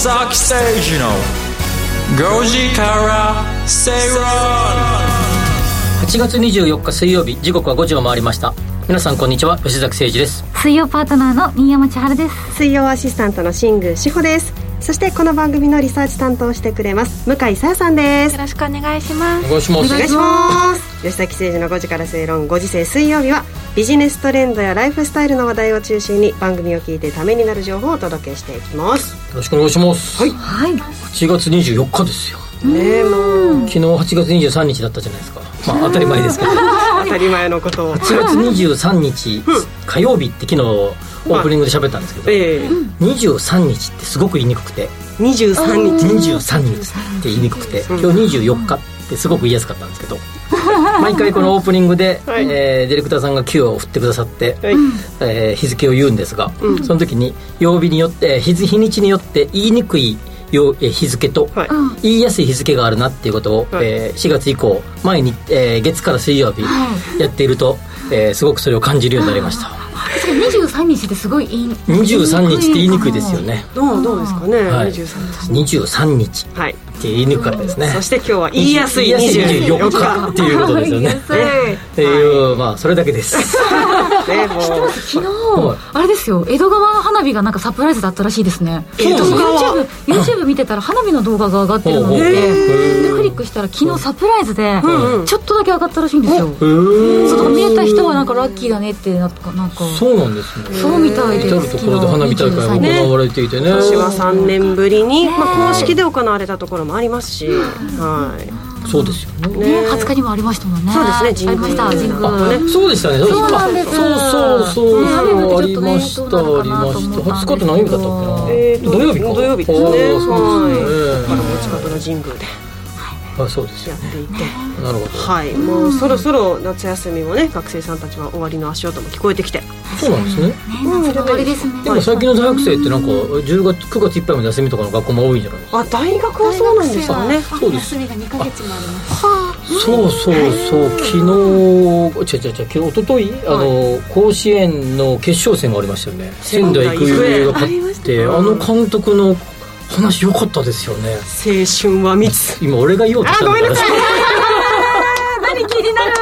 崎誠二の5時から正論8月24日水曜日時刻は5時を回りました。皆さんこんにちは吉崎誠二です。水曜パートナーの新山千春です。水曜アシスタントの新宮志保です。そしてこの番組のリサーチ担当してくれます向井さやさんです。よろしくお願いします。お願いします。お願いします。吉崎誠二の5時から正論5時世水曜日はビジネストレンドやライフスタイルの話題を中心に番組を聞いてためになる情報をお届けしていきます。よろしくお願いします。はい。はい。8月24日ですよ。ねえもう。昨日8月23日だったじゃないですか。まあ当たり前ですけど。当たり前のことを。8月23日火曜日って昨日オープニングで喋ったんですけどええ。23日ってすごく言いにくくて。23日。23日って言いにくくて。今日24日ってすごく言いやすかったんですけど 毎回このオープニングで、はい。えーディレクターさんが Q を振ってくださって、はい。えー日付を言うんですが、その時に曜日によって日日にちによって言いにくい日付と、はい。言いやすい日付があるなっていうことを、はい。えー4月以降毎日、えー月から水曜日やっていると、えーすごくそれを感じるようになりました23日ってすごい言い。23日って言いにくいですよね。どうどうですかね、はい。23 23日。っはいて言いにくかったですね。そして今日は言いやすい言いやすい24 24日。日っていうことですよね。ねっていう、まあそれだけです ね もう。昨日、はい。あれですよ。江戸川の花火がなんかサプライズだったらしいですね。YouTube, YouTube 見てたら花火の動画が上がってるのを見て。ほうほうでクリックしたら昨日サプライズでうんちょっとだけ上がったらしいんですよ。うだから見えた人はなんかラッキーだねってなんかなんか。そうなんですね。そうみたいです。至る所で花火大会が行われていてね。今年は3年ぶりに、まあ、公式で行われたところもありますし、はいそうですよ。ねね。20日にもありましたもんね。そうですね。ありました。そうでしたね。そうなんです。そうそうそう。ねそうありましたありましたどうなのかなと思ったんですけど。20日って何曜日だったっけな。えーと土曜日か。土曜日ですねあーそうです。ねはい近くの神宮であそうですよやってい。てなるほどはいもうそろそろ夏休みもね学生さんたちは終わりの足音も聞こえてきて。そうなんですね。ね夏の終わりですね。でも最近の大学生ってなんか10月9月いっぱいまで休みとかの学校も多いんじゃないですか？あ大学はそうなんですかね。そうです休みが2ヶ月もあります。そうそうそう。昨日違う違う違う今日一昨日あの甲子園の決勝戦がありましたよね。仙台育英が勝ってあの監督の話良かったですよね。青春は密。今俺が言おうとしたんだから。何気になる。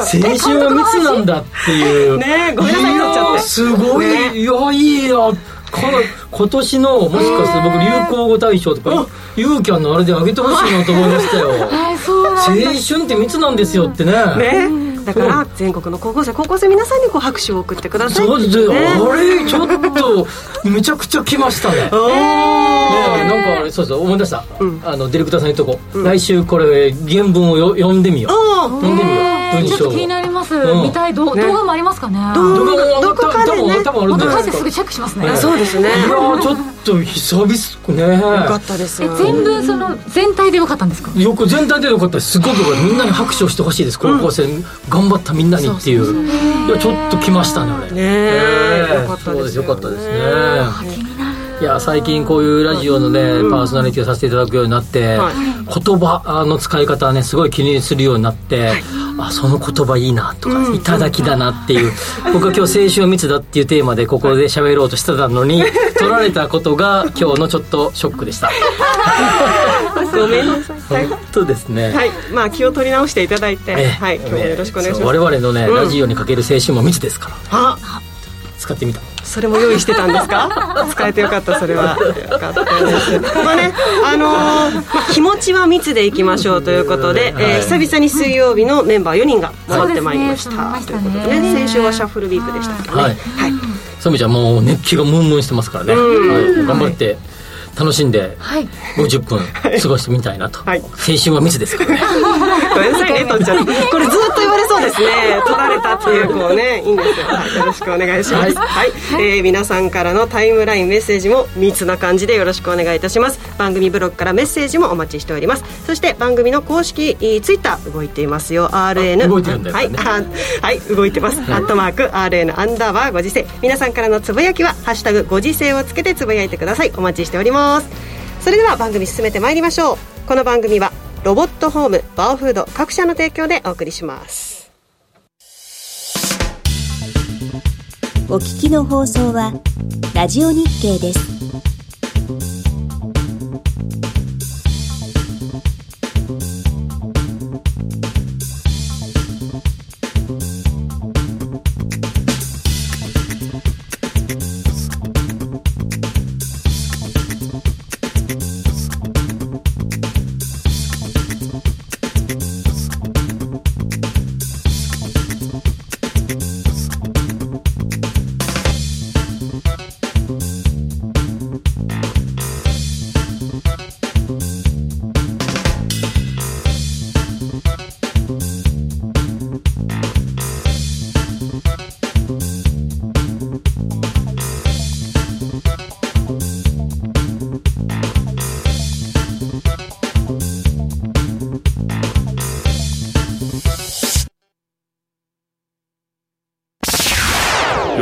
青春は密なんだっていう。ねごめんなさいい取っちゃって。すごい、ね。いやいいや。かな今年のもしかして僕流行語大賞とかユーキャンのあれであげてほしいなと思いましたよ。青春って密なんですよってね。ねだから全国の高校生高校生皆さんにこう拍手を送ってくださいそうですねあれちょっとめちゃくちゃ来ましたね。ねなんかあれそうそう思い出した、うん。あのディレクターさんに言っとこう、来週これ原文をよ読んでみよう。読んでみよう。文章を。ちょっと気になります、うん。見たい。動画もありますかね？動動画もどこかでね。多分あるんまたじゃないですぐチェックしますね。そうですね。いやーちょっと久々ね。よかったです。えよ全部その全体でよかったんですか？よく全体でよかったです。すごくみんなに拍手をしてほしいです。高校生、頑張ったみんなにっていう。いやちょっと来ましたねあれ。ねえ。えよかったですそうですよかったですね。気になる。いや最近こういうラジオのね、パーソナリティをさせていただくようになって、はい。言葉の使い方はねすごい気にするようになって、あその言葉いいなとか、いただきだなっていう。僕は今日青春は密だっていうテーマでここで喋ろうとしてたのに取られたことが今日のちょっとショックでした。ごめんなさい。はい本当ですね、はい。まあ気を取り直していただいてええ。はい。今日もよろしくお願いします。我々のね、うん。ラジオにかける青春も密ですから。あ。使ってみたそれも用意してたんですか？使えてよかったそれは。よかったです。まあねあのーまあ、気持ちは密でいきましょうということで、えー久々に水曜日のメンバー4人が戻ってまいりました。ね。ということでね先週はシャッフルウィークでしたけどね。はい。はい。そういう意味じゃもう熱気がムンムンしてますからね、うん。はい、頑張って楽しんではい。50分過ごしてみたいなと、はい。青春は密ですからね。ごめんなさいね取っちゃってこれずっと言われそうですね。取られたっていうこうねいいんですよ、はい、よろしくお願いします。はい、えー皆さんからのタイムラインメッセージも密な感じでよろしくお願いいたします。番組ブログからメッセージもお待ちしております。そして番組の公式ツイッター動いていますよ。RN あ動いてるんだよね。はい。あはい。動いてます、アットマーク RN アンダーバーご時世。皆さんからのつぶやきは「ハッシュタグご時世」をつけてつぶやいてください。お待ちしておりますそれでは番組進めてまいりましょう。この番組はロボットホームバオフード各社の提供でお送りします。お聞きの放送はラジオ日経です。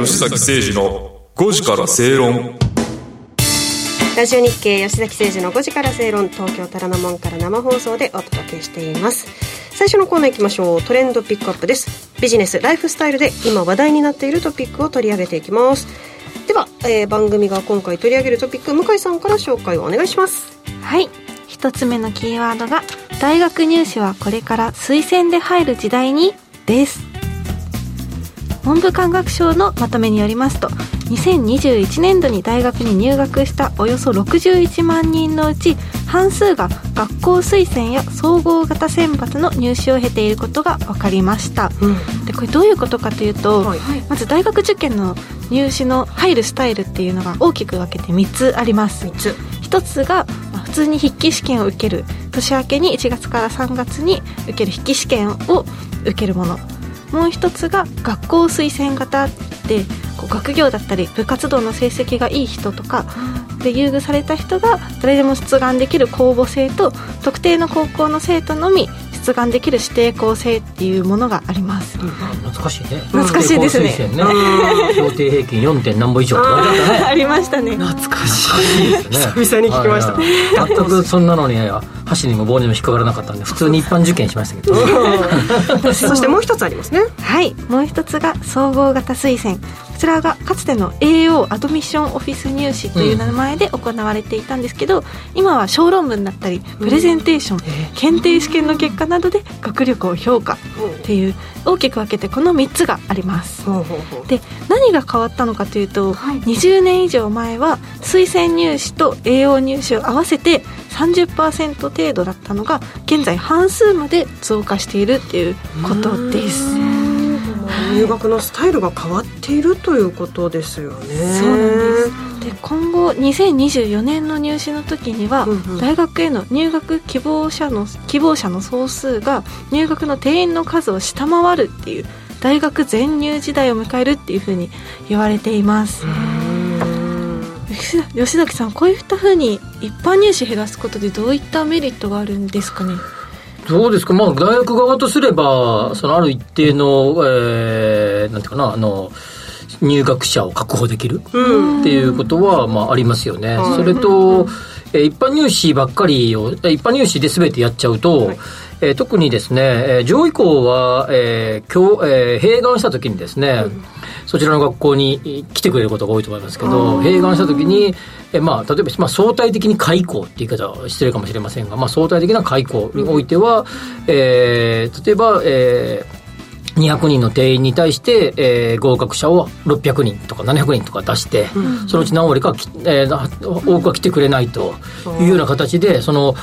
吉崎誠二の5時から正論。ラジオ日経吉崎誠二の5時から正論東京虎ノ門から生放送でお届けしています。最初のコーナー行きましょう。トレンドピックアップです。ビジネスライフスタイルで今話題になっているトピックを取り上げていきます。では、えー、番組が今回取り上げるトピック向井さんから紹介をお願いします。はい。一つ目のキーワードが大学入試はこれから推薦で入る時代にです文部科学省のまとめによりますと2021年度に大学に入学したおよそ61万人のうち半数が学校推薦や総合型選抜の入試を経ていることが分かりました、うん、でこれどういうことかというと、はい、まず大学受験の入試の入るスタイルっていうのが大きく分けて3つあります。3つ。1つが普通に筆記試験を受ける。年明けに1月から3月に受ける筆記試験を受けるものもう一つが学校推薦型でこう学業だったり部活動の成績がいい人とかで優遇された人が誰でも出願できる公募制と特定の高校の生徒のみ出願できる指定校制っていうものがあります、うん、懐かしいね。懐かしいですね。ね評定平均 4. 点何歩以上とかね。ありましたね。懐かしいですね。久々に聞きました。全くそんなのに箸にも棒にも引っかからなかったんで普通に一般受験しましたけど そしてもう一つありますね。はい。もう一つが総合型推薦こちらがかつての AO アドミッションオフィス入試という名前で行われていたんですけど、うん、今は小論文だったりプレゼンテーション、うん、検定試験の結果などで学力を評価っていう大きく分けてこの3つがあります、で何が変わったのかというと、はい、20年以上前は推薦入試と AO 入試を合わせて30%程度だったのが現在半数まで増加しているっていうことです。入学のスタイルが変わっているということですよね。そうなんです。で今後2024年の入試の時には、うんうん、大学への入学希望者の希望者の総数が入学の定員の数を下回るっていう大学全入時代を迎えるっていうふうに言われています。吉崎さんこういったふうに一般入試減らすことでどういったメリットがあるんですかね？どうですか、まあ、大学側とすれば、そのある一定の、えー、なんていうかな、あの、入学者を確保できるっていうことは、まあ、ありますよね。それと、え一般入試ばっかりを、一般入試で全てやっちゃうと、はい、えー、特にですね、えー、上位校は、えー教えー、併願した時にですね、うん。そちらの学校に来てくれることが多いと思いますけど、併願したときに、えまあ、例えば、まあ、相対的に開校って言い方は失礼かもしれませんが、まあ、相対的な開校においては、えー、例えば、えー、200人の定員に対して、えー、合格者を600人とか700人とか出して、うん、そのうち何割か、えー、多くは来てくれないというような形でその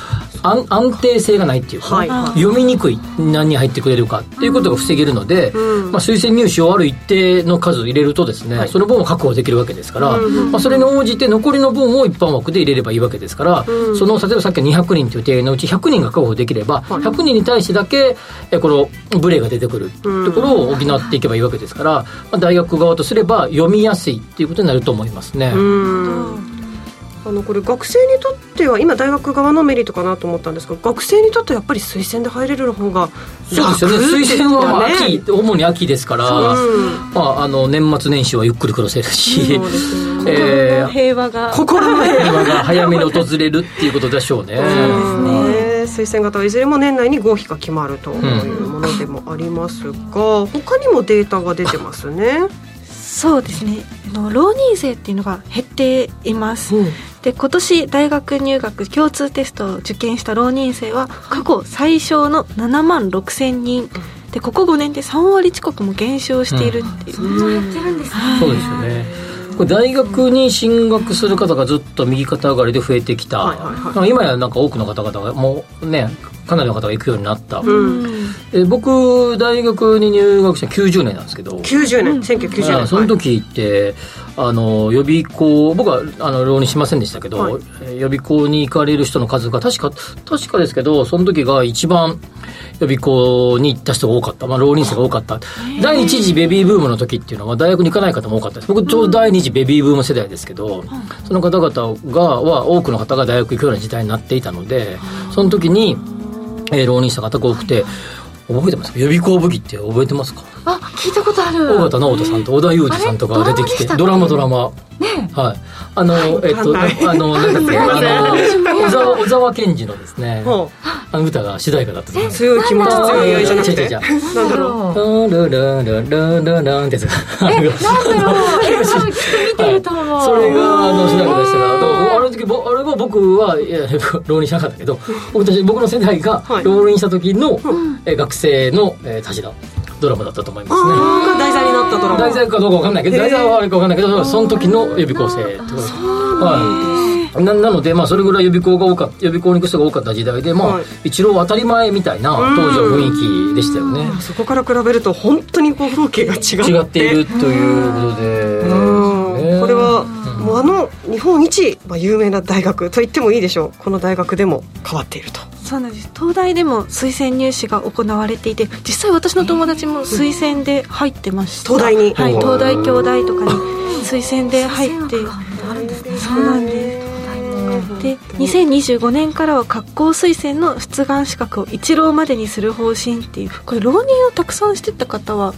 安安定性がないっていうか、はい、読みにくい何人入ってくれるかっていうことが防げるので、うん、まあ、推薦入試をある一定の数入れるとですね、はい、その分を確保できるわけですから、うん、まあ、それに応じて残りの分を一般枠で入れればいいわけですから、その例えばさっきの200人という定員のうち100人が確保できれば、はい、100人に対してだけ、えこのブレが出てくる。ところを補っていけばいいわけですから、まあ、大学側とすれば読みやすいっていうことになると思いますね。あのこれ学生にとっては今大学側のメリットかなと思ったんですが学生にとってはやっぱり推薦で入れる方がそうですよね。推薦は秋、主に秋ですから、まあ、あの年末年始はゆっくり暮らせるし、えー、平和が。心の平和が早めに訪れるっていうことでしょうね。そうですね推薦型はいずれも年内に合否が決まるというものでもありますが、うん、他にもデータが出てますね。そうですね。あの浪人生っていうのが減っています、うん。で今年大学入学共通テストを受験した浪人生は過去最小の7万6千人。でここ5年で3割近くも減少しているっていう、そうやってるんですね。そうですよねこれ大学に進学する方がずっと右肩上がりで増えてきた、はいはいはい。今やなんか多くの方々がもうねかなりの方が行くようになった、うん。え僕大学に入学した90年なんですけど。90年。1990年。あその時って、あの予備校僕はあの浪人しませんでしたけど、はい。えー予備校に行かれる人の数が確か確かですけどその時が一番予備校に行った人が多かった、まあ、浪人生が多かった。第一次ベビーブームの時っていうのは大学に行かない方も多かった。です僕ちょうど第二次ベビーブーム世代ですけど、その方々がは多くの方が大学行くような時代になっていたのでその時に、えー浪人した方が多くて覚えてます？か予備校武器って覚えてますか？あ聞いたことある。尾形直人さんと織田裕二さんとかが出てきてドラマドラマねはい。あのえっとあのなんだっけあの小沢小沢健二のですねほあの歌が主題歌だった強い気持ち強い愛じゃなくて？だろう。ルルルルルルルンってやつえなんだろう。きっと見てると思う、それがあの主題歌でしたからあれの時ぼあれは僕はいや浪人しなかったけど僕たち僕の世代がはい。浪人した時の、え学生の、えー、田代ドラマだったと思いますね。題材になったドラマ。題材かどうかわかんないけど題材はあれかわかんないけどその時の予備校生ってことで。すはい。ななので、まあ、それぐらい予備校が多かった予備校に行く人が多かった時代で、まあはい。一郎当たり前みたいな当時の雰囲気でしたよね。そこから比べると本当にこう風景が違って。違っているということで、これは、もうあの日本一、まあ、有名な大学と言ってもいいでしょう。この大学でも変わっているとそうなんです。東大でも推薦入試が行われていて実際私の友達も推薦で入ってました。東大に？はい東大京大とかに推薦で入って。あるんですね。そうなんです。で2025年からは学校推薦の出願資格を一浪までにする方針っていうこれ浪人をたくさんしてった方は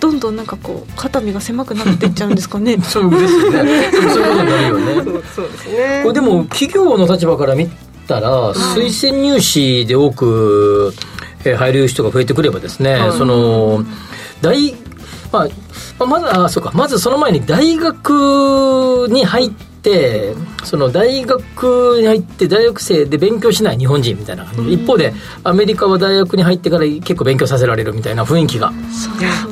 どんどんなんかこう肩身が狭くなっていっちゃうんですかね。そうですよね。そういうことになるよね。そ うそうですね。これでも企業の立場から見たら、推薦入試で多く、えー入る人が増えてくればですね、その大まあまあまずあそうか。まずその前に大学に入ってその大学に入って大学生で勉強しない日本人みたいな感じ、一方でアメリカは大学に入ってから結構勉強させられるみたいな雰囲気が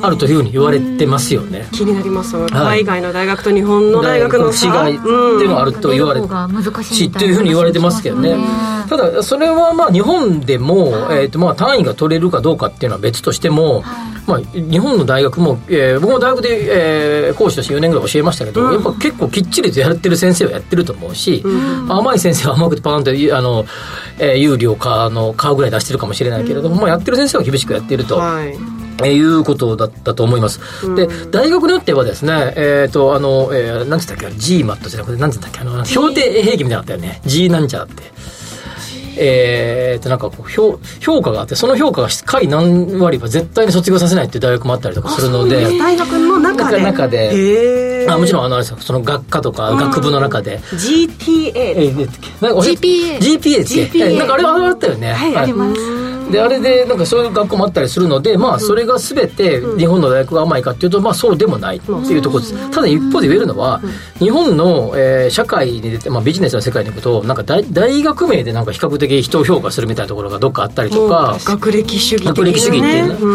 あるというふうに言われてますよね。気になります。海外の大学と日本の大学の差。大学の違いっていうのがあると言われて難しいしみたいなっていうふうに言われてますけどね。話ただそれはまあ日本でも、えー、とまあ単位が取れるかどうかっていうのは別としても、まあ、日本の大学も、えー僕も大学で、えー講師として4年ぐらい教えましたけど、やっぱ結構きっちりとやってる先生はやってると思うし、甘い先生は甘くてパーンとあの、えー有料かの買うぐらい出してるかもしれないけれども、まあ、やってる先生は厳しくやっていると。はいえーいうことだったと思います。で、大学によってはですね、えっ、と、あの、えー、なんて言ったっけ、GMAT じゃなくて、なんて言ったっけ、あの、評定兵器みたいなのあったよね。G なんちゃらって。えー、と、なんかこう、評、評価があって、その評価が下位何割は絶対に卒業させないっていう大学もあったりとかするので、大学の中で？中で。あもちろん、あの、あれですよその学科とか学部の中で、俺 GPA GPA って、GPA えなんかあれあれあったよね。はいありますであれでなんかそういう学校もあったりするのでまあそれが全て日本の大学が甘いかっていうとまあそうでもない。っていうところです。ただ一方で言えるのは日本のえー社会に出てまあビジネスの世界に行くとなんか大大学名でなんか比較的人を評価するみたいなところがどっかあったりとか学歴主義ね。学歴主義っていうね。う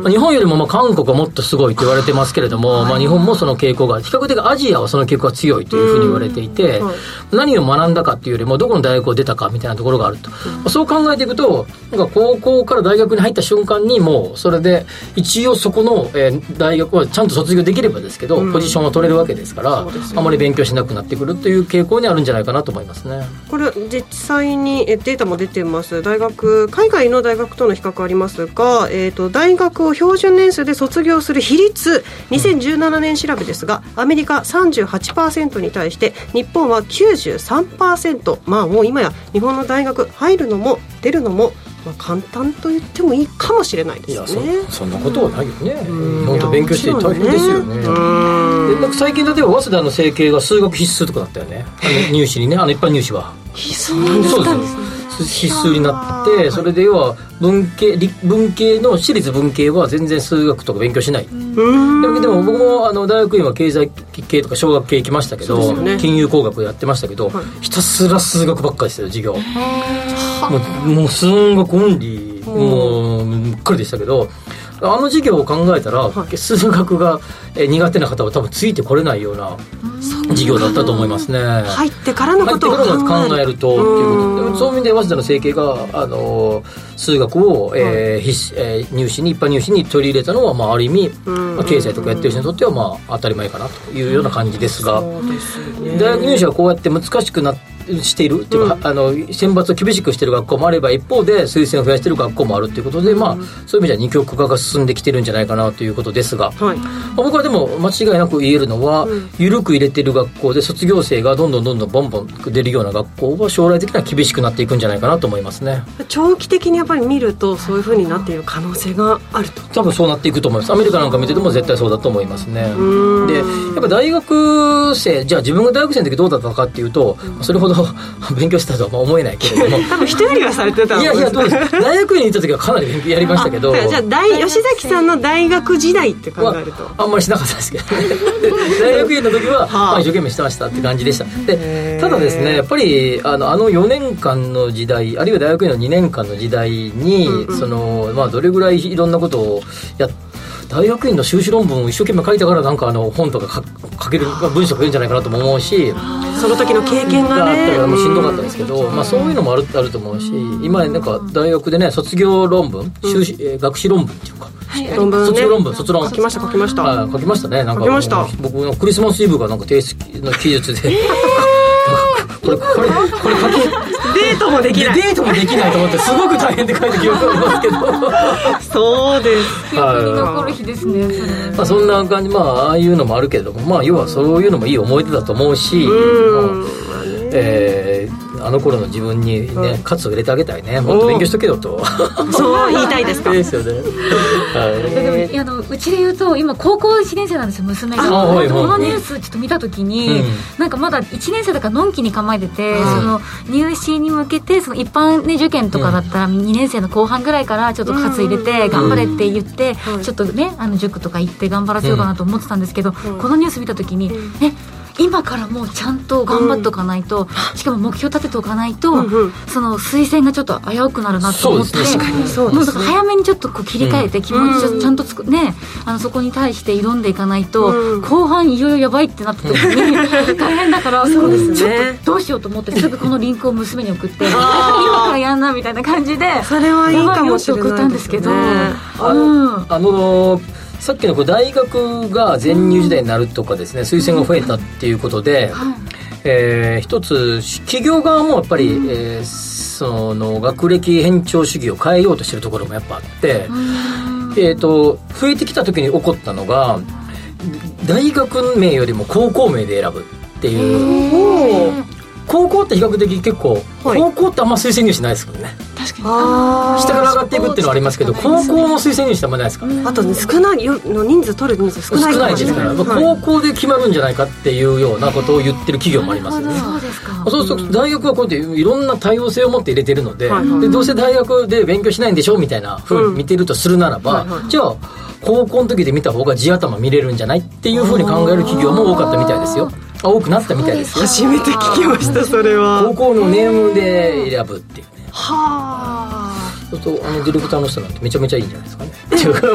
ん。まあ日本よりもまあ韓国はもっとすごいと言われてますけれども、まあ、日本もその傾向が比較的アジアはその傾向が強いというふうに言われていて、はい何を学んだかっていうよりもどこの大学を出たかみたいなところがあると、まあそう考えていくとなんか高校から大学に入った瞬間にもうそれで一応そこの、えー大学はちゃんと卒業できればですけど、ポジションは取れるわけですからね。あまり勉強しなくなってくるという傾向にあるんじゃないかなと思いますね。これ実際にえデータも出てます。大学海外の大学との比較ありますが、えー、と大学を標準年数で卒業する比率2017年調べですがアメリカ38%に対して日本は93%まあもう今や日本の大学入るのも出るのも、まあ、簡単と言ってもいいかもしれないでいやすね。そそんなことはないよね。うん本当勉強して大変ですよね。うんでなんか最近例えば早稲田の整形が数学必須とかだったよねあの入試にねあの一般入試はそうなんですかそうです必須になってそれで要は文系文系の私立文系は全然数学とか勉強しない、でも僕もあの大学院は経済系とか小学系行きましたけど、ね金融工学やってましたけど、ひたすら数学ばっかりですよ授業もうもう数学オンリーもうっかりでしたけどあの授業を考えたら、数学が苦手な方は多分ついてこれないような授業だったと思いますね。入ってからのことを考える。とっていうことでそういう意味で早稲田の整形があの数学を、えー必死えー入試に一般入試に取り入れたのは、まあ、ある意味、まあ、経済とかやってる人にとっては、まあ、当たり前かなというような感じですが、大学入試はこうやって難しくなしているっていうか、あの選抜を厳しくしている学校もあれば一方で推薦を増やしている学校もあるということで、まあ、そういう意味では二極化が進んできてるんじゃないかなということですが、はい。まあ僕はでも間違いなく言えるのは、緩く入れてる学校で卒業生がどんどんどんどんボンボン出るような学校は将来的には厳しくなっていくんじゃないかなと思いますね。長期的にやっぱり見るとそういうふうになっている可能性があると。多分そうなっていくと思います。アメリカなんか見てても絶対そうだと思いますね。でやっぱ大学生じゃあ自分が大学生の時どうだったかっていうと、それほど勉強したとはまあ思えないけれども。多分人よりはされてたいやいやどうです？大学院に行った時はかなり勉強やりましたけど。じゃあ大吉崎さんの大学時代って考はえるとあんまりしなかったですけど 大学院の時は、まあ、一生懸命してましたって感じでした。でただですねやっぱりあのあの4年間の時代あるいは大学院の2年間の時代に、そのまあ、どれぐらいいろんなことをやっ大学院の修士論文を一生懸命書いたからなんかあの本とか書 書ける文章書けるんじゃないかなとも思うしその時の経験ががあったからねもうしんどかったですけど、まあ、そういうのもあるあると思うし今なんか大学でね卒業論文修士、えー学士論文っていうか、論文ね。卒業論文卒論書きました書きましたはい書きましたねなんか書きました。僕のクリスマスイブがなんか提出の記述で、これこれこれ書きデートもできない。デートもできないと思ってすごく大変って書いて記憶ありますけど。そうです。記憶に残る日ですねまあそんな感じ。まあああいうのもあるけれどもまあ要はそういうのもいい思い出だと思うし、うん。まあえーあの頃の自分にね、カツを入れてあげたいね。もっと勉強しとけよと。そう言いたいですか。ですよね。はい。でもいやあのうちで言うと今高校1年生なんですよ娘が。このニュースちょっと見た時に、うん。なんかまだ1年生だからのんきに構えてて、うん。その入試に向けてその一般、ね、受験とかだったら2年生の後半ぐらいからちょっと活入れて頑張れって言って、ちょっとねあの塾とか行って頑張らせようかなと思ってたんですけど、このニュース見た時に、え今からもうちゃんと頑張っておかないと、しかも目標立てておかないと、んうん。その推薦がちょっと危うくなるなと思ってね。もうだから早めにちょっとこう切り替えて気持ちをちゃんとつく、ねあのそこに対して挑んでいかないと、うん。後半いよいよやばいってなった時に 大変だからそうですね。ちょっとどうしようと思ってすぐこのリンクを娘に送って 今からやんなみたいな感じでそれはいいかもしれない送ったんですけど、あのあのさっきのこう大学が全入時代になるとかですね推薦が増えたっていうことで、えー一つ企業側もやっぱり、えーその学歴偏重主義を変えようとしてるところもやっぱあって、えー、と増えてきた時に起こったのが大学名よりも高校名で選ぶっていう高校って比較的結構、はい。高校ってあんま推薦入試ないですからね。あ下から上がっていくっていうのはありますけど高校の推薦入試ってあんまないですからね。ーあとね少ないよの人数取る人数少ない少ないですから、はい。高校で決まるんじゃないかっていうようなことを言ってる企業もありますよね。そうですか。そうすると大学はこうやっていろんな多様性を持って入れてるので,、はいはい。でどうせ大学で勉強しないんでしょみたいなふうに見てるとするならば、はいはい。じゃあ高校の時で見た方が地頭見れるんじゃないっていうふうに考える企業も多かったみたいですよ。あ多くなったみたいですよ。初めて聞きましたそれは。高校のネームで選ぶっていうね。はそうするとあのディレクターの人なんてめちゃめちゃいいんじゃないですかね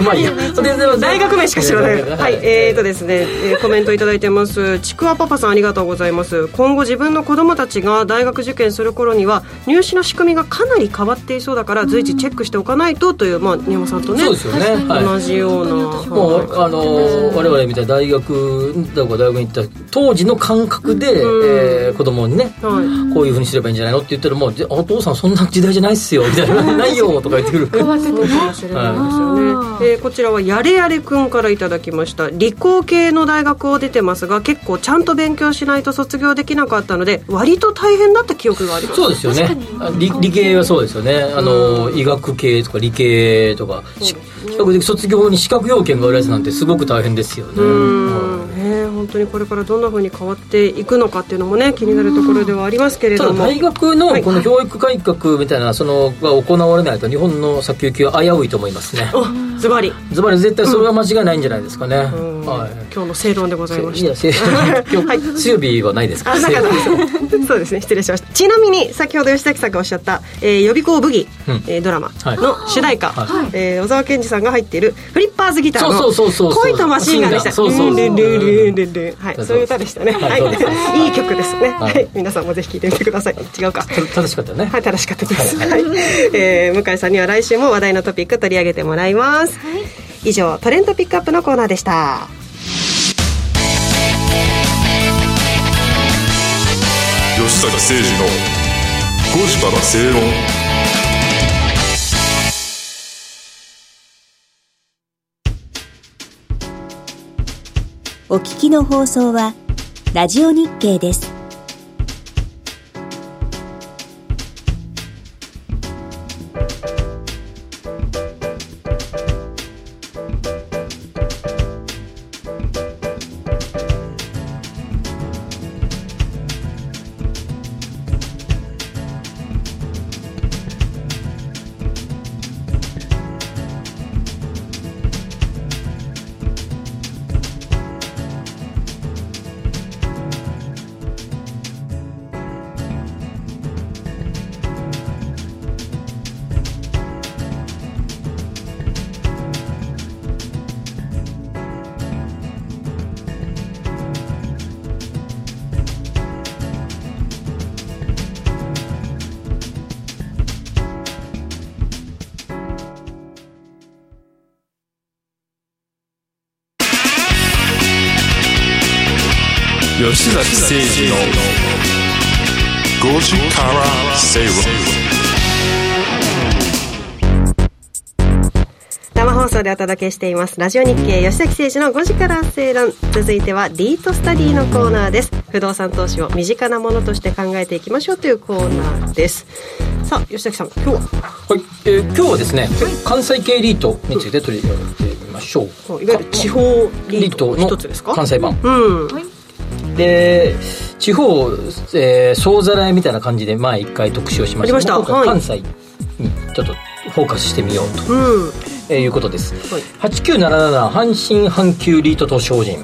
まあいいやでであ大学名しか知らない。ははい。えーとですね、えーコメントいただいてます。ちくわパパさんありがとうございます。今後自分の子供たちが大学受験する頃には入試の仕組みがかなり変わっていそうだから随時チェックしておかないとというまあ宮本さんとねそうですよね。はい同じような。もうあの我々みたいな大学だから大学に行った当時の感覚で、えー子供にねはい。こういうふうにすればいいんじゃないのって言ったらもうお父さんそんな時代じゃないっすよみたいなないよとか言ってくる変わっててね。かもしれないですよね、えーこちらはやれやれくんからいただきました。理工系の大学を出てますが結構ちゃんと勉強しないと卒業できなかったので割と大変だった記憶があります。そうですよね。あ理理系はそうですよね。あの医学系とか理系とかし比較的卒業に資格要件があるやつなんてすごく大変ですよね、うん。ね本本当にこれからどんなふうに変わっていくのかっていうのもね気になるところではありますけれども。ただ大学のこの教育改革みたいなそのが行われないと日本の先行きは危ういと思いますね。おズバリ。ズバリ絶対それは間違いないんじゃないですかね、うん。はい。今日の正論でございました。いやせ 今日、水曜日はないですか？そうですね、失礼しました。ちなみに、先ほど吉崎さんがおっしゃった、えー予備校ブギ、うん。えードラマはい。の主題歌、はい。えー小沢健二さんが入っているフリッパーズギターの恋とマシンガンでした。そうそうそうそうい。う歌でしたね。はい。い。いい曲ですね。ははい。い。皆さんもぜひ聴いてみてください。違うか。た正しかったよね、はい、正しかったです。はい。えー向井さんには来週も話題のトピック取り上げてもらいます。以上、トレンドピックアップのコーナーでした。吉崎誠二の5時から正論お聞きの放送はラジオ日経です。吉崎誠二の5時から正論生放送でお届けしています。ラジオ日経吉崎誠二の5時から正論。続いてはリートスタディのコーナーです。不動産投資を身近なものとして考えていきましょうというコーナーです。さあ吉崎さん今日は？はい。えー今日はですね、関西系リートについて取り上げてみましょう。いわゆる地方リートの一つですか？関西版。うんで地方、えー総ざらいみたいな感じで前一回特集をしました。した。今回はい。関西にちょっとフォーカスしてみようと、うん。えーいうことです、はい。8977阪神阪急リート投資法人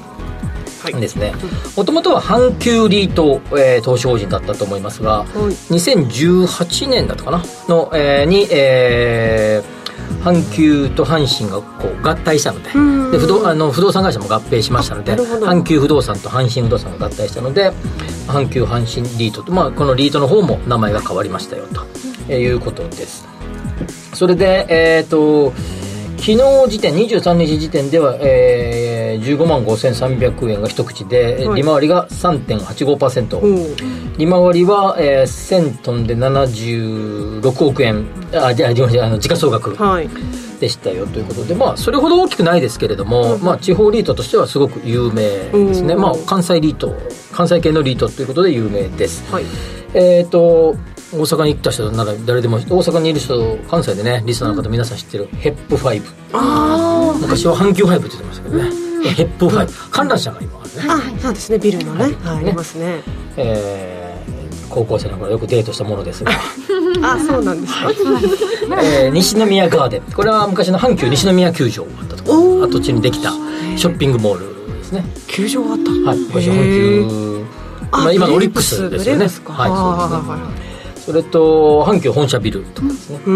はい。ですね。もともとは阪急リート、えー投資法人だったと思いますが、はい。2018年だったかな？の、えーに、えー阪急と阪神がこう合体したのでん。で不動あの不動産会社も合併しましたので阪急不動産と阪神不動産が合体したので阪急阪神リートと、まあ、このリートの方も名前が変わりましたよと、えーいうことです。それでえっ、と昨日時点23日時点では、えー、15万5300円が一口で、はい。利回りが3.85%、おう。利回りは、えー、1000トンで76億円。あじゃああの時価総額はい。でしたよということでまあそれほど大きくないですけれども、まあ、地方リートとしてはすごく有名ですね、うん。まあ、関西リート関西系のリートということで有名です、はい。えっ、と大阪に来た人なら誰でも大阪にいる人関西でねリスナーの方皆さん知ってるヘップ5あ昔は阪急5って言ってましたけどね、ヘップ5観覧車が今あるね。ああそうですね。ビルのね。はい。ありますね。えー高校生の頃よくデートしたものですが。あそうなんですか。えー西宮ガーデン。これは昔の阪急西宮球場があったとこ跡地にできたショッピングモールですね。球場があった。はい。昔へ阪ー。急まあ今のオリックスですよね。はい。そうですね。はいそれと阪急本社ビルとかですね、う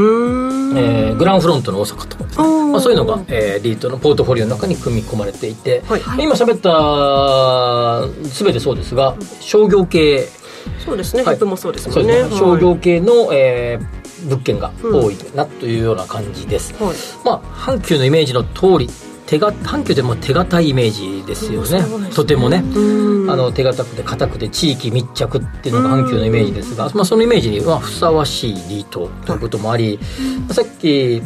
えーグランフロントの大阪とか。ですね、まあ、そういうのが、えーリートのポートフォリオの中に組み込まれていて、はい。今喋った全てそうですが商業系。そうですね。ヘはい。もそうですね。ね。商業系の、えー物件が多いなというような感じです、はい。まあ阪急のイメージの通り手が阪急でも手堅いイメージですよね。とてもね。うん。あの手堅くて硬くて地域密着っていうのが阪急のイメージですが、まあ、そのイメージにはふさわしいリートということもあり、さっき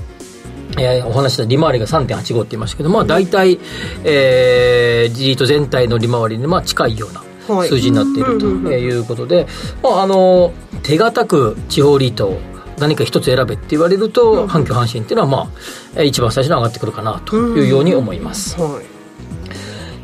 えーお話しした利回りが3.85って言いましたけど、まあ、大体、えー、リート全体の利回りにまあ近いようなはい。数字になっているということで、まあ、あの手堅く地方リート何か一つ選べって言われると、阪急阪神っていうのは、まあ、えー一番最初に上がってくるかなというように思います。はい。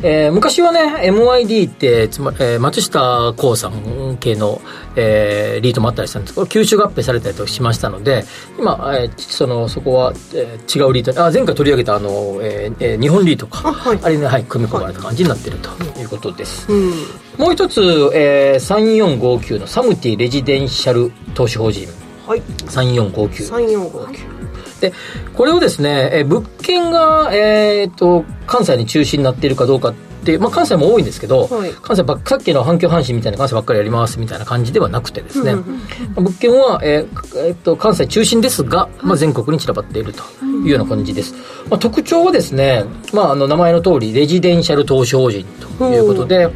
えー昔はね MID ってつま、えー松下幸さん系の、えーリートもあったりしたんですけど吸収合併されたりとしましたので今、えーそのそこは、えー違うリートあ前回取り上げたあの、えーえー日本リートか。あ,、はい。れに、はい、組み込まれた感じになっているということです、うん。もう一つ、えー、3459のサムティレジデンシャル投資法人はい。3459 3459でこれをですね、えー物件が、えー、と関西に中心になっているかどうかって、まあ、関西も多いんですけど、はい。関西ばっさっきの阪急阪神みたいな関西ばっかりやりますみたいな感じではなくてですね、うんうん物件は、えーえーと関西中心ですが、まあ、全国に散らばっているというような感じです、まあ、特徴はですね、まあ、あの名前の通りレジデンシャル投資法人ということで、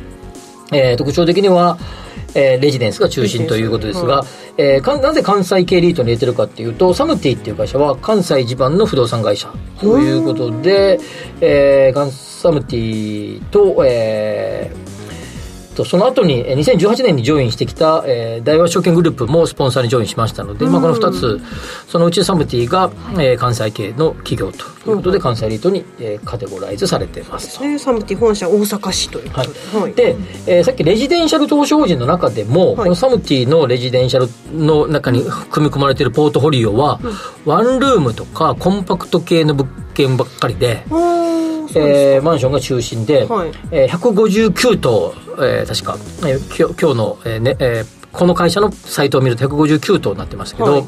えー特徴的には、えーレジデンスが中心ということですが、えーなぜ関西系リートに入れてるかっていうとサムティっていう会社は関西地盤の不動産会社。ということで、えー関サムティと、えーとその後にえー2018年にジョインしてきた、えー大和証券グループもスポンサーにジョインしましたので、まあ、この2つそのうちサムティが、えー関西系の企業ということで、関西リートに、えーカテゴライズされてます。と。ねサムティ本社大阪市ということで、はい。で、えーさっきレジデンシャル投資法人の中でも、はい。このサムティのレジデンシャルの中に組み込まれているポートフォリオは、ワンルームとかコンパクト系の物件ばっかりで、えーマンションが中心で、はい。えー159棟、えー確か、えー今日の、えーねえーこの会社のサイトを見ると159棟になってますけど、はい。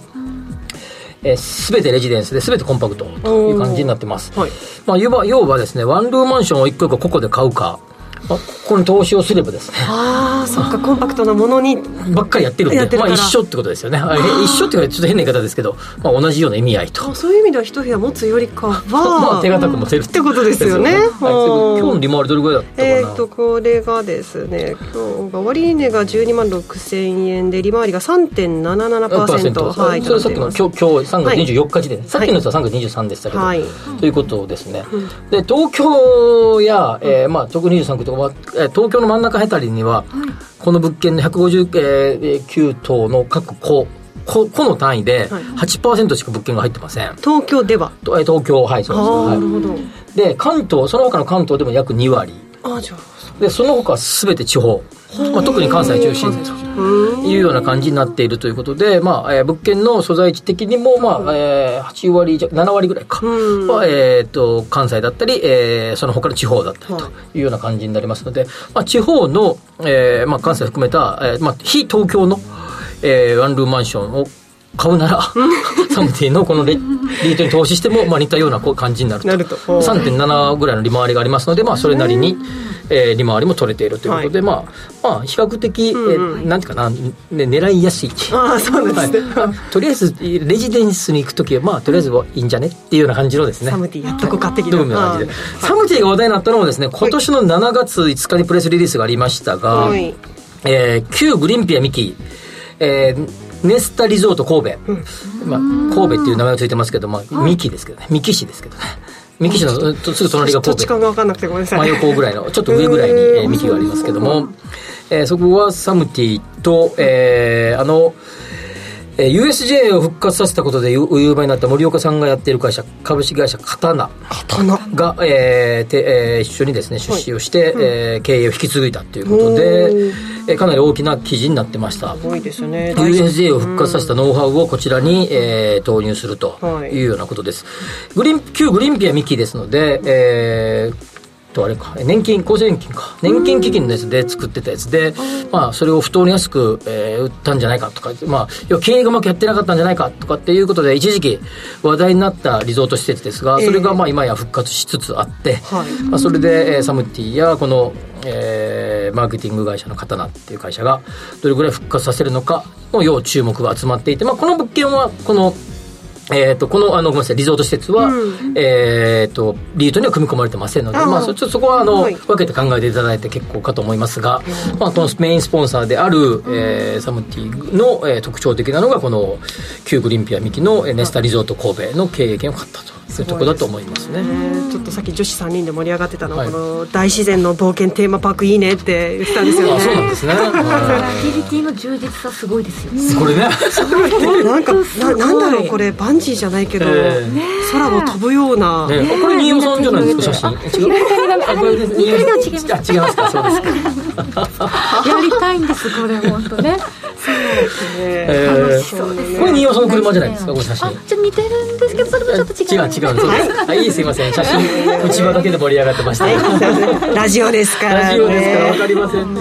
えー、全てレジデンスで全てコンパクトという感じになってます、はい。まあ、要は要はですねワンルームマンションを一個一個個々で買うか、まあ、ここに投資をすればですね。ああそっかコンパクトなものにばっかりやってるんでまあ、一緒ってことですよね。あ一緒っていうかちょっと変な言い方ですけど、まあ、同じような意味合いと。あそういう意味では一部屋持つよりかはまあ手堅く持て。るってことですよね。はい、うん。今日の利回りどれぐらいだったかな、えー、とこれがですね今日が終値が12万6000円で利回りが3.77%はいそれさっきの今日今日3月24日時点、さっきのやつは3月23でしたけど、はい。ということですね、で東京や、えーまあ、特に23区とかは、えー東京の真ん中あたりには、この物件の159棟の各戸個個の単位ではい。8%しか物件が入ってません、東京では？東京はいそうです、はなるほど。い、で関東その他の関東でも約2割。ああじゃあでその他は全て地方、まあ、特に関西中心というような感じになっているということで、まあえー物件の所在地的にも、まあえー8割じゃ7割ぐらいか。うん。は、えー、と関西だったり、えーその他の地方だったりというような感じになりますので、まあ、地方の、えーまあ、関西含めた、えーまあ、非東京の、えーワンルームマンションを買うなら、サムティのこのレリートに投資しても、まあ、似たような感じになると。なると。3.7ぐらいの利回りがありますので、まあ、それなりに、えー利回りも取れているということで、まあ、まあ、比較的、えーなんていうかな、ね、狙いやすい。ああそうですね、はい。とりあえず、レジデンスに行くときは、まあ、とりあえずはいいんじゃねっていうような感じのですね。サムティやっとこうか的な感じで。サムティが話題になったのはですね、今年の7月5日にプレスリリースがありましたが、はい。えー旧グリンピアミキ、えーネスタリゾート神戸、まあ、神戸っていう名前がついてますけど、まあ、ミキですけどね。ミキ市ですけどね。ミキ市のすぐ隣が土神戸。地勘が分かんなくてごめんなさい。真横ぐらいのちょっと上ぐらいに、えー、幹がありますけども、えーそこはサムティと、えーあの、えー USJ を復活させたことで有有名になった森岡さんがやっている会社株式会社刀。刀？が、えーてえー一緒にですね出資をして、えー経営を引き継いだということで、えーかなり大きな記事になってました。多いですよね。USJ を復活させたノウハウをこちらに、えー投入するとはい。いうようなことです。グリーン旧グリーンピアミキですので、えーとあれか。年金厚生年金か。年金基金のやつで作ってたやつで、まあ、それを不当に安く、えー売ったんじゃないかとか、まあ、要は経営がうまくやってなかったんじゃないかとかっていうことで一時期話題になったリゾート施設ですがそれがまあ今や復活しつつあって、はい。まあ、それで、えーサムティやこの、えーマーケティング会社の刀っていう会社がどれぐらい復活させるのかも要注目が集まっていて、まあ、この物件はこのえー、とこのあのごめんなさいリゾート施設は、えー、とリートには組み込まれてませんのでまあ、そそこはあの、はい。分けて考えていただいて結構かと思いますが、まあ、このメインスポンサーである、えーサムティの、えー特徴的なのがこの旧グリンピアミキのえーネスタリゾート神戸の経営権を買ったとそういうとこだと思いますね。ね。ちょっとさっき女子3人で盛り上がってたのは、はい。この大自然の冒険テーマパークいいねって言ってたんですよあそうなんねですね。アクテはィビティの充実さすごいですよいこれね。なんかない。なんだろうこれバンジーじゃないけど、ええ。空を飛ぶような、ね、あこれ新山さんじゃないですか写真。違う。違いますあ違いますか。そうですか。やりたいんですこれ本当ねえ。ーそうですこれ新山さんの車じゃないですかこの写真。あちょっと似てるんですけどそれもちょっと違う違う違うんですはい、いいすいません。写真 内場だけで盛り上がってました。ラジオですから、ね、ラジオですから分かりませんね。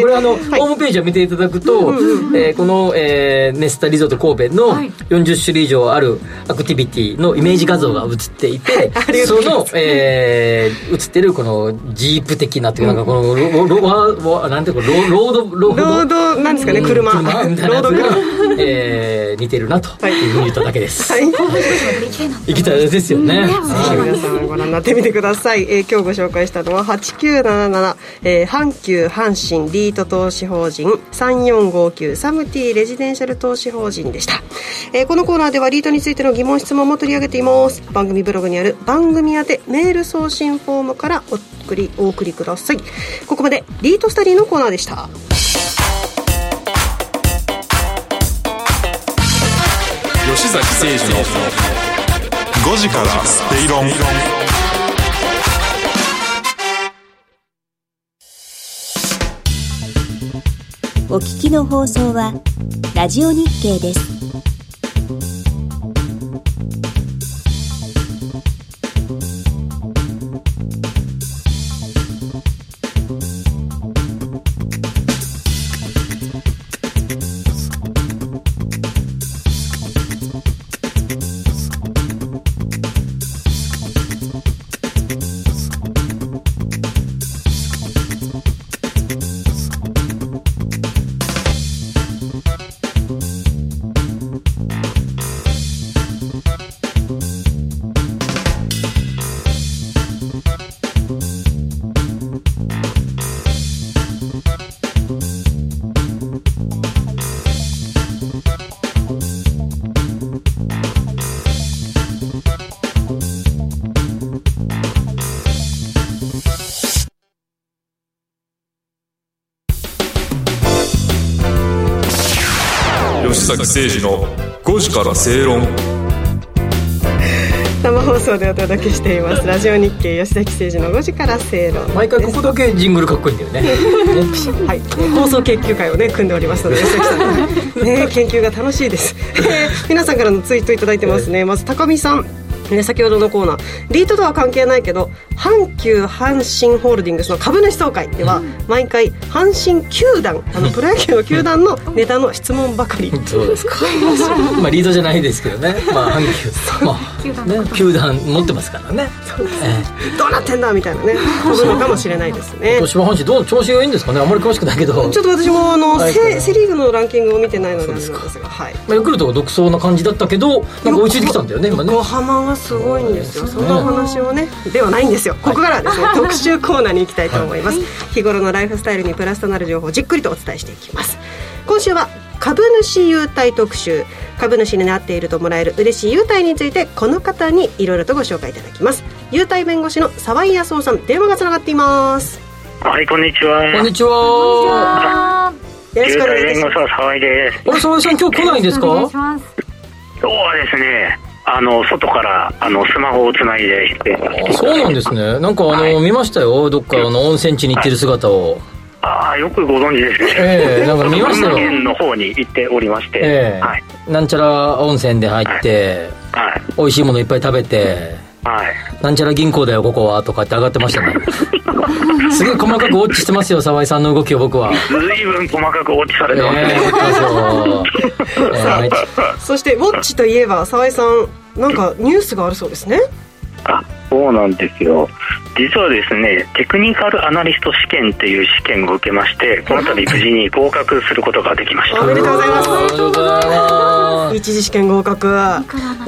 これあの、ホームページを見ていただくと、えーこの、えーネスタリゾート神戸のはい。40種類以上あるアクティビティのイメージ画像が映っていて、そうの、えー映ってるこのジープ的なというなんかこのロロロなんていうかロロードロードロードなんですかね車。みたいなやつがロード車、えー似てるなというふうに言っただけです。はい行きたいですよね。ぜひ皆さんご覧になってみてください、えー今日ご紹介したのは8977、えー阪急阪神リート投資法人。3459サムティレジデンシャル投資法人でした、えーこのコーナーではリートについての疑問質問も取り上げています。番組ブログにある。番組宛てメール送信フォームからお送りお送りください。ここまでリートスタディのコーナーでした。吉崎誠二の5時からスペイロンお聞きの放送はラジオ日経です。崎誠二の5時から正論。生放送でお届けしています。ラジオ日経吉崎誠二の5時から正論。毎回ここだけジングルかっこいいんだよね。はい、放送研究会をね組んでおりますので 吉崎さん。ね研究が楽しいです、えー皆さんからのツイートいただいてますね。まず高見さんね先ほどのコーナー。リートとは関係ないけど阪急阪神ホールディングスの株主総会では毎回阪神球団あのプロ野球の球団のネタの質問ばかり。そうです。か。まあリードじゃないですけどね。まあ阪急、まあね球団持ってますからね。えどうなってんだみたいなね。飛ぶのかもしれないですね。え今年は阪神どう調子がいいんですかね。あんまり詳しくないけど。ちょっと私もあのはい。セセ・リーグのランキングを見てないのであれなんですがはい。まあヤクルトが独走な感じだったけど、なんか追いついてきたんだよね今ね。横浜はすごいんですよ。そんなお話をねではないんですよ。ここからはですね。特集コーナーに行きたいと思います。日頃のライフスタイルにプラスとなる情報をじっくりとお伝えしていきます。今週は株主優待特集。株主になっているともらえる嬉しい優待についてこの方にいろいろとご紹介いただきます。優待弁護士の沢井康夫さん電話がつながっています。はい、こんにちは。こんにちは。あよろしくお願いします。弁護士の沢井です。あれ沢井さん今日来ないんですか？今日はですね、あの、外から、あの、スマホをつないでして、あそうなんですね。なんかあの、見ましたよ。どっかあの温泉地に行ってる姿を。ああ、よくご存知ですね。ええなんか見ましたよ群馬県の方に行っておりまして、ええはい。なんちゃら温泉で入って、はい。美味しいものいっぱい食べて、はい。なんちゃら銀行だよ、ここは、とかって上がってましたね。すげえ細かくウォッチしてますよ、沢井さんの動きを僕は。ずいぶん細かくウォッチされええてますね。そう。ええ毎日そしてウォッチといえば沢井さんなんかニュースがあるそうですねあ、そうなんですよ。実はですね、テクニカルアナリスト試験っていう試験を受けまして、この度無事に合格することができました。おめでとうございます。ありがとうございます。一次試験合格。な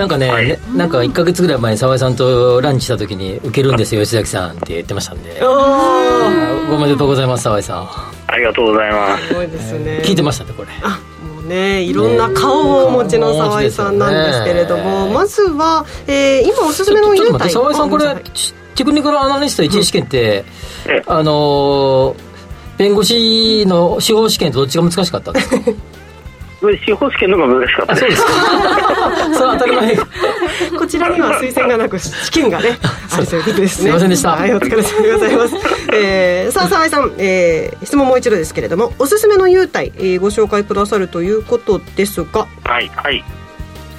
んかね、ねなんか1か月ぐらい前に沢井さんとランチした時に受けるんですよ吉崎さんって言ってましたんで。おめでとうございます沢井さん。ありがとうございます。すごいですね。聞いてましたねこれ。あねいろんな顔をお持ちの沢井さんなんですけれども、まずは、えー、今おすすめの優待沢井さんこれテクニカルアナリスト1次試験って、うん、あの弁護士の司法試験とどっちが難しかったんですか？司法試験の方が難しかったそうですか。そう当たり前。こちらには推薦がなく試験がねあるということですね。すいませんでした。はいお疲れ様でございます、えー、さあ澤井さん、えー、質問もう一度ですけれどもおすすめの優待、えー、ご紹介くださるということですが。はいはい。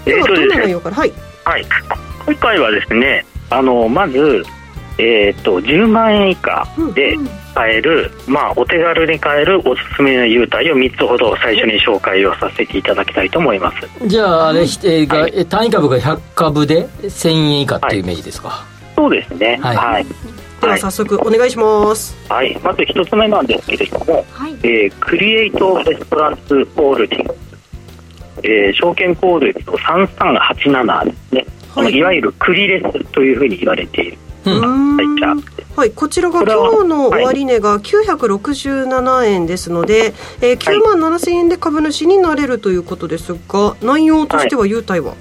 えー、とどんな内容から？はい、はい、今回はですねあのまずえーと、10万円以下で買える、うんうん、まあ、お手軽に買えるおすすめの優待を3つほど最初に紹介をさせていただきたいと思います。じゃああれ、えーはい、単位株が100株で1000円以下っていうイメージですか、そうですね。はい、はい、では早速お願いします。はい、まず1つ目なんですけれども、はい、えー、クリエイトレストランスホールディングえー、証券コードと3387ですね、はい、いわゆるクリレスというふうに言われているはい、こちらが今日の終値が967円ですので、えー、9万7000円で株主になれるということですが内容としては優待は、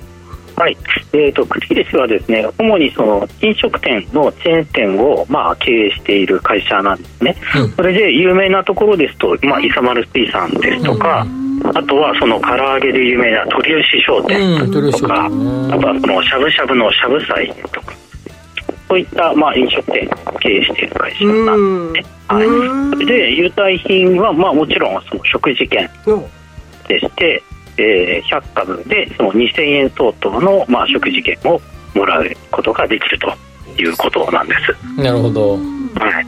はい、えーと、クリリスはですね主にその飲食店のチェーン店を、まあ、経営している会社なんですね、うん、それで有名なところですと、まあ、イサマル水産ですとか、うん、あとはその唐揚げで有名な鳥吉商店とか、うん、あとはそのしゃぶしゃぶのしゃぶ祭とかそういった、まあ、飲食店を経営している会社なんですね。はい、で優待品は、まあ、もちろんその食事券でして、えー、100株でその2000円相当の、まあ、食事券をもらうことができるということなんです。なるほど、はい。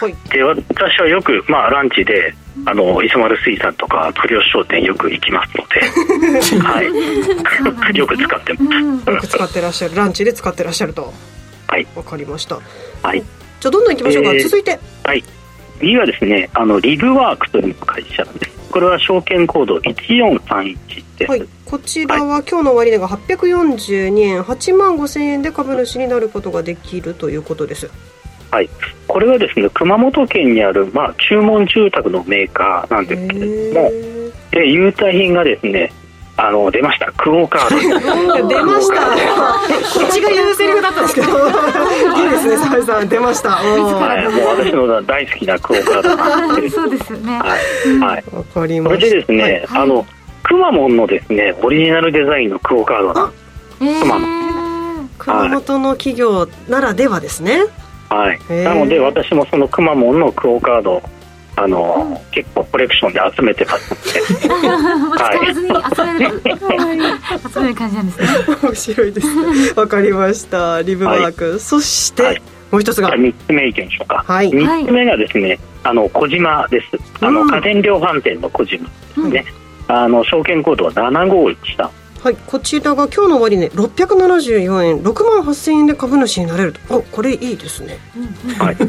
はい、で私はよく、まあ、ランチであの磯丸水産とか鳥吉商店よく行きますので、はい、よく使ってます。よく使ってらっしゃる。ランチで使ってらっしゃるとはい。わかりました。はい。じゃあどんどんいきましょうか、えー、続いて。はい。次はですねあのリブワークという会社です。これは証券コード1431です、はい、こちらは今日の終値が842円8万5000円で株主になることができるということです。はい、これはですね熊本県にある、まあ、注文住宅のメーカーなんですけれどもで優待品がですねあの出ました。クオカード。出ました。こっちが言うセリフだったんですけど。いいですね澤井さん。出ました。はい。もう私の大好きなクオカード。そうですよね。はい、はい、わかりました。それでですね、はい、あのくまモンのですねオリジナルデザインのクオカードなんです熊熊本の企業ならではですね。はい、なので私もそのくまモンのクオカードあの、結構コレクションで集めてますので。使わずに集める、集める感じなんですね。面白いです。わかりました。リブマーク、はい、そして、はい、もう一つが。3つ目いきましょうか、はい、3つ目がですねあの小島です。あの、家電量販店の小島ですね、うん、あの証券コードは7513はい、こちらが今日の終値、ね、674円6万8000円で株主になれると。おこれいいですね、はい。そ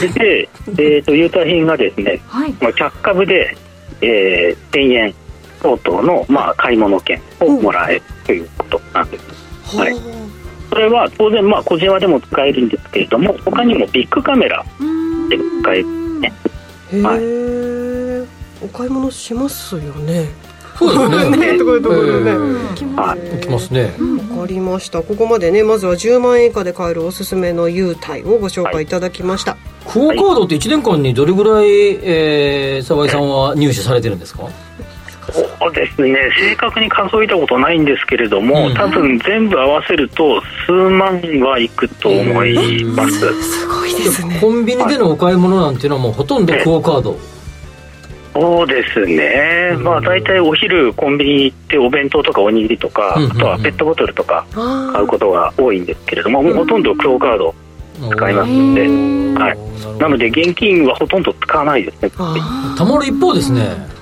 れで、えーと、優待品がですね、はい、まあ、100株で、えー、1000円相当の、まあ、買い物券をもらえるということなんです、はい、それは当然、まあ、小島でも使えるんですけれども他にもビッグカメラで使えるね。はい、お買い物しますよねそうですね。ねところどころね。きますね。わかりました。ここまでね、まずは10万円以下で買えるおすすめの優待をご紹介い。ただきました。クオカードって1年間にどれぐらい、えー、沢井さんは入手されてるんですか？そうですね。正確に数えたことないんですけれども、うん、多分全部合わせると数万はいくと思います、えー、すごいですね。コンビニでのお買い物なんていうのはもうほとんどクオカード、そうですね、まあ大体お昼コンビニに行ってお弁当とかおにぎりとか、あとはペットボトルとか買うことが多いんですけれども、もうほとんどクオカード使いますので、はい、なので現金はほとんど使わないですね。たまる一方ですね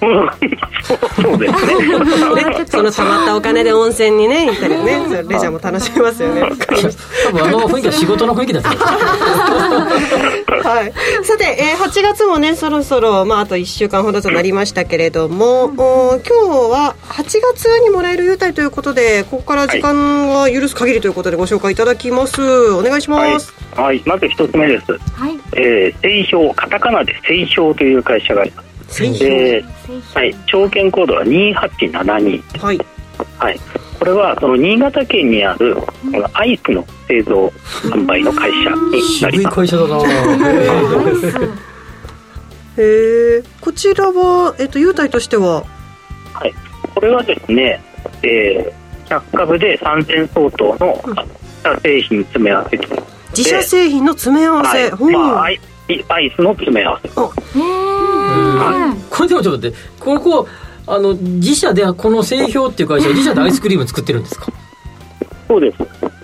そうですね。ね。そのたまったお金で温泉にね行ったりね。レジャーも楽しめますよね多分あの雰囲気は仕事の雰囲気だったはい、さて、えー、8月もねそろそろ、まあ、あと1週間ほどとなりましたけれども、うん、お今日は8月にもらえる優待ということでここから時間が許す限りということでご紹介いただきます。お願いします、はい、はい、まず一つ目です、はい。えー、製氷カタカナで製氷という会社があります製氷、はい、証券コードは2872はい。はい、これはその新潟県にあるこのアイスの製造販売の会社になります。会社だな。へえこちらは、えっと、優待としては？はい、これはですね、えー、100株で3000相当のあの自社製品詰め合わせと自社製品の詰め合わせ、はい。まあ、アイアイスの詰め合わせ。へーこれでもちょっと待ってここあの自社でこの製氷っていう会社は自社でアイスクリーム作ってるんですか？そうです。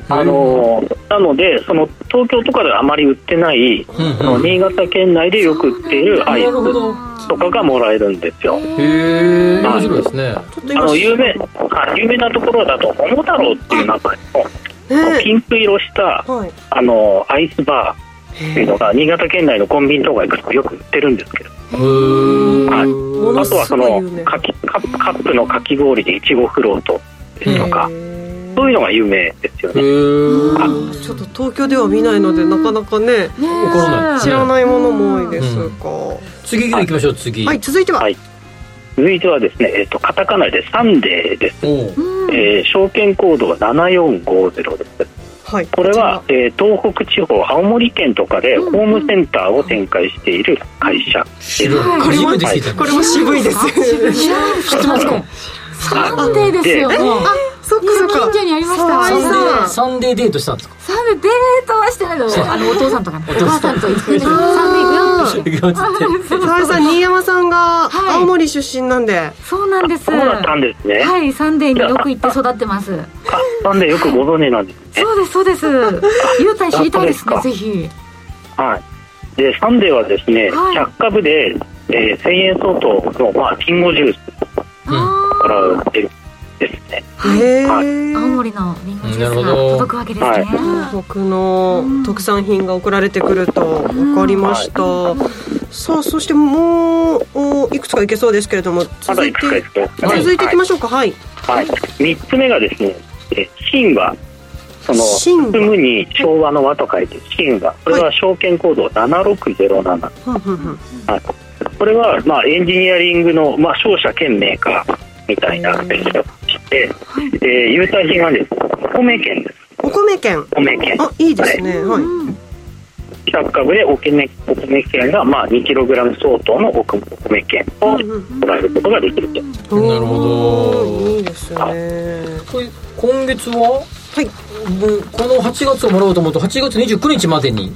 あのーなのでその東京とかではあまり売ってない、うんその新潟県内でよく売っているアイスとかがもらえるんですよ。へえ面白いですね。あの有名あ有名なところだと桃太郎っていう名前のねピンク色したはい。あのアイスバーっていうのが新潟県内のコンビニとか行くとよく売ってるんですけど、はい、あとはそのかきカップカップのかき氷でいちごフロートですとか、そういうのが有名ですよへね、ーちょっと東京では見ないのでなかなかねわからない。知らないものも多いですが、次行きましょう次。はい続いては、はい。続いてはですね、えっとカタカナでサンデーです、えー証券コードは7450ですはい。これは、えー東北地方青森県とかでホームセンターを展開している会社。です、渋い初めて聞いた。これも渋いです。知ってますか？サンデーですよ。ねそっかそっか。近所にありました。サンデー。サンデーデートしたんですか？サンデーデートはしてないの。あのお父さんとかね。お母さんと行ってサンデー行くよ沢井さん新山さんがはい。青森出身なんで、そうなんです。そうだったんですね、はい。サンデーによく行って育ってますあサンデーよくご存知なんですね。そうですそうです。優待知りたいですねぜひ。はい。で、サンデーはですね、はい。100株で、えー1000円相当の、まあ、リンゴジュースから売ってるんですね。はい。青森のリンゴジュースが届くわけですね、はい。東北の特産品が送られてくると分かりました、さあそしてもうおいくつかいけそうですけれども続いてくつかですね。続いていきましょうか。はい、はい。3つ目がですね、えー神話。その、進むに昭和の和と書いて神話。これは証券コード7607。ふんふんふんはい。これは、まあ、エンジニアリングの、まあ、商社兼メーカーみたいな会社でして、えー、優待品はですね、お米券です。お米券お米券。あいいですねはい、100株でお米お米券が、まあ、2kg 相当のお米券をもらえることができると。なるほど。いいですね。これ今月は？はい。うんこの8月をもらおうと思うと8月29日までに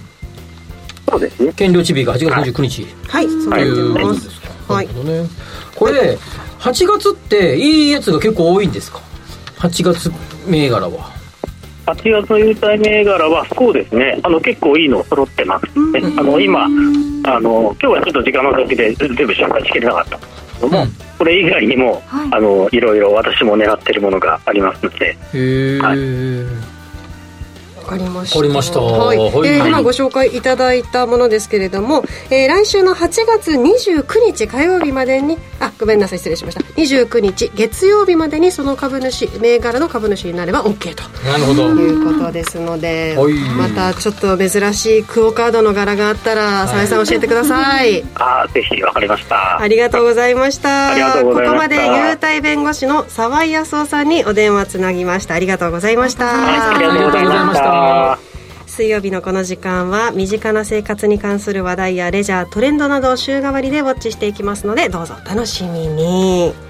そうですね。権利日日が8月29日。はい。そうことです。かはい。なるほどね。これ8月っていいやつが結構多いんですか？8月銘柄は8月の優待銘柄はそうですね。あの結構いいの揃ってますね。あの今あの今日はちょっと時間の時で全部紹介しきれなかったんですけども、うん。これ以外にも、はい。あのいろいろ私も狙ってるものがありますので、はい。わかりました。わかりましたはい。はいえーはい今ご紹介いただいたものですけれども、えー来週の8月29日火曜日までに、あ、ごめんなさい、失礼しました。29日月曜日までにその株主、銘柄の株主になれば OK と。なるほどいうことですので、はいまたちょっと珍しいクオカードの柄があったら、沢井さん教えてください。あーぜひわかりました。ありがとうございました。ありがとうございましたここまで優待弁護士の沢井康夫さんにお電話つなぎました。ありがとうございました。ありがとうございました。水曜日のこの時間は身近な生活に関する話題やレジャートレンドなどを週替わりでウォッチしていきますのでどうぞお楽しみに。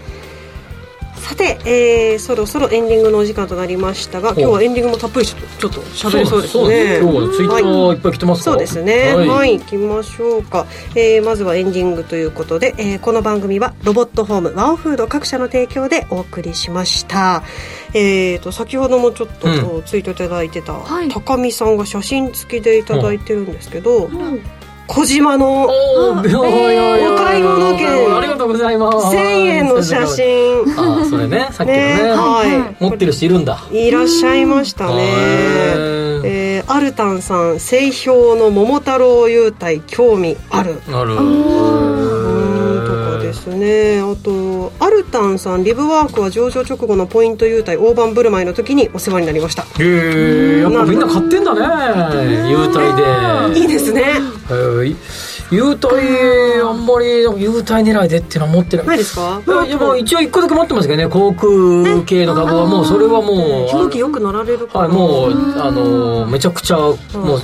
さて、えーそろそろエンディングのお時間となりましたが今日はエンディングもたっぷりちょっとちょっと喋れそうですそうね。今日はツイッターい。っぱい来てますか、そうですね。はい、はい行きましょうか。えーまずはエンディングということで、えーこの番組はロボットホームワオフード各社の提供でお送りしました。えーと先ほどもちょっとうツイートいただいてた、はい。高見さんが写真付きでいただいてるんですけど、小島のおー。おお買い物券。ありがとうございます。1000円の写真。あそれね。さっきのね。ねは持ってる人いるんだ。いいらっしゃいましたね。えーアルタンさん、製氷の桃太郎優待興味ある。あるですね。あとアルタンさんリブワークは上場直後のポイント優待大盤振る舞いの時にお世話になりました。へえやっぱみんな買ってんだね。優待で。いいですね。はい優待あんまり優待狙いでっていうのは持ってない。ないですか？いやいやもう一応1個だけ持ってますけどね航空系の株は。もうそれはもう飛行機よく乗られるから。はいもうあのめちゃくちゃもうもう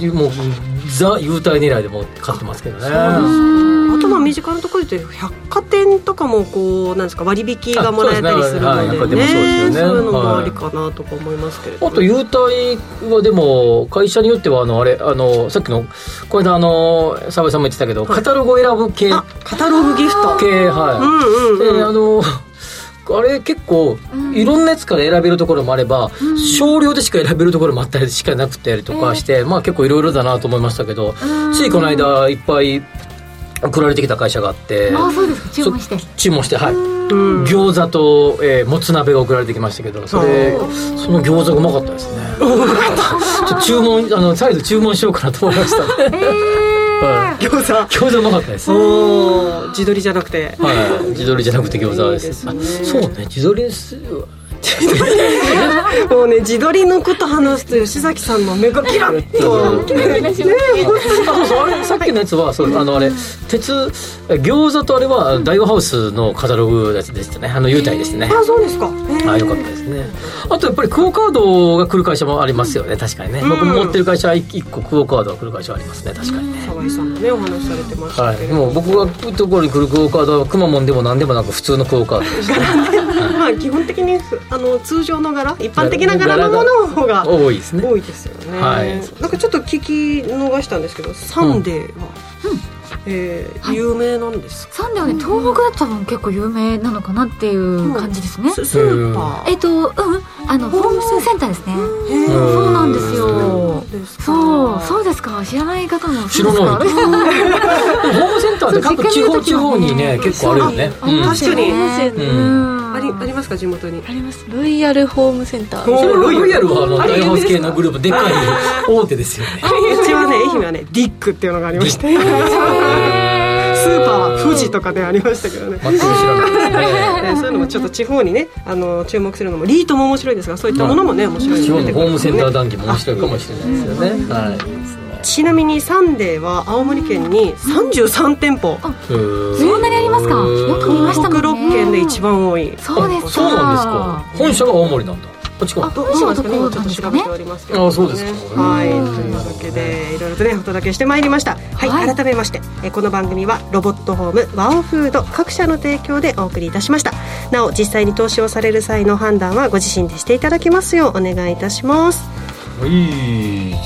ザ優待狙いでも買ってますけどね。あとまあ身近なところで言うと百貨店とかもこうなんですか割引がもらえたりするのでね。あそうですね。はい百貨店もそうですよね。そういうのもありかなとか思いますけれども。あと優待はでも会社によってはあのあれあのさっきのこの間あの澤井さんも言ってたけど、カタログを選ぶ系あカタログギフト。系はい、うんうんうん。であのあれ結構いろんなやつから選べるところもあれば、少量でしか選べるところもあったりしかなくてとかして、まあ結構いろいろだなと思いましたけど、ついこの間いっぱい送られてきた会社があってあそうです。か注文して。そ注文してはい。餃子と、えーもつ鍋が送られてきましたけどそれその餃子がうまかったですね。ちょ注文あの再度注文しようかなと思いました。ね、はい餃子。餃子うまかったです。おー自撮りじゃなくて。はい、自撮りじゃなくて餃子ですね。あそうね。自撮りです もうね自撮りのこと話すと吉崎さんの目がキラッと。あそうそう。あれさっきのやつはそうあのあれ鉄餃子とあれは大和ハウスのカタログのやつでしたね。あの優待でしたね。あそうですか。あよかったですね。あとやっぱりクオカードが来る会社もありますよね。確かにね、僕も持ってる会社は1個クオカードが来る会社はありますね。確かにね、沢井さんもねお話しされてましたはい、けれども、僕が来るところに来るクオカードはくまモンでも何でもなく普通のクオカードでしたね まあ基本的にあの通常の柄一般的な柄のものの方が多いですね。多いですよね、はい。なんかちょっと聞き逃したんですけどサンデーは、えー有名なんですか？サンデーはね東北だったら結構有名なのかなっていう感じですね、ススーパー。えっとうん。あのホームセンターですね。そうなんですよ。ですか。そうそうですか。知らない方も知らない ホームセンターって各地方地方にね結構あるよね。ありますよね。確かにうんありありますか地元に？あります。ロイヤルホームセンターロイヤルはあのあれ大ハウス系のグループでっかい大手ですよね。う。ちはね愛媛はねディックっていうのがありまして。スーパーは富士とかでありましたけどね。全く知らない。ですそういうのもちょっと地方にねあの注目するのもリートも面白いですがそういったものもね面白い。地方のホームセンター談義も面白いかもしれないですよね。はいちなみにサンデーは青森県に33店舗。そんなにありますか？よく見ましたもんね。北6県で一番多い。そうですか。そうなんですか。本社が青森なんだ。こっちかどうしますかね？今ちょっと調べておりますけど、あそうですか。はい。というわけでいろいろとねお届けしてまいりました。はい、はい。改めましてえこの番組はロボットホームワオフード各社の提供でお送りいたしました。なお実際に投資をされる際の判断はご自身でしていただきますようお願いいたしますは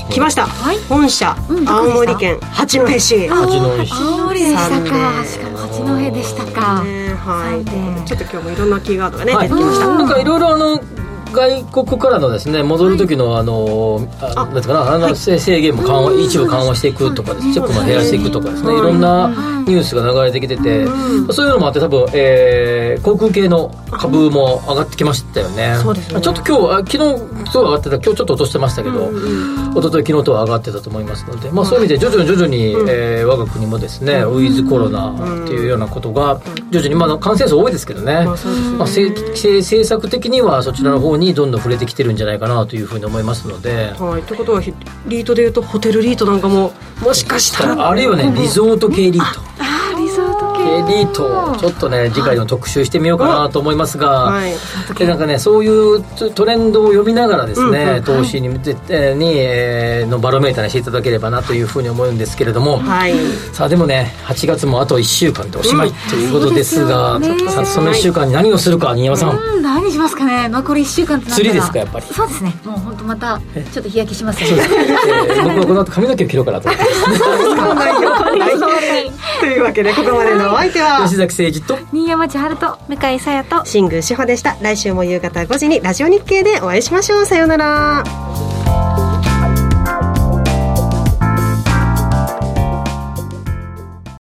い。来ました、はい。本社、うん。青森県八戸市。八戸市。青森でしたか。ーしかも八戸でしたかね。はい。ちょっと今日もいろんなキーワードがね、はい。出てきました、なんかいろいろあの外国からのですね戻る時のあの、あなんていうかなあの、制制限も緩和一部緩和していくとかですチェックも減らしていくとかですね。いろんなニュースが流れてきてて、そういうのもあって多分、えー航空系の株も上がってきましたよね。そうね。ちょっと今日あ昨日すごい上がってた今日ちょっと落としてましたけど、一昨日昨日とは上がってたと思いますので、まあ、そういう意味で徐々に徐々に、えー我が国もですね、ウィズコロナっていうようなことが徐々に、まあ、感染数多いですけどね,、まあまあ、政策的にはそちらの方にどんどん触れてきてるんじゃないかなというふうに思いますので、はい、ということはひリートでいうとホテルリートなんかももしかしたら。あるいはねリゾート系リートリートちょっとね次回の特集してみようかなと思いますが、はい。でなんかねそういうトトレンドを読みながらですね、うんうん。投資に向けてに、えーのバロメーターにしていただければなというふうに思うんですけれども、はい。さあでもね8月もあと1週間でおしまいということですが、ね。さあその1週間に何をするか新山さん、うん何しますかね。残り1週間って釣りですかやっぱり。そうですね。もう本当またちょっと日焼けしますよそうです、えー僕はこの後髪の毛を切ろうかなと思って。というわけでここまでのお相手は？吉崎誠二と。新山千春と。向井さやと。新宮志保でした。来週も夕方5時にラジオ日経でお会いしましょう。さようなら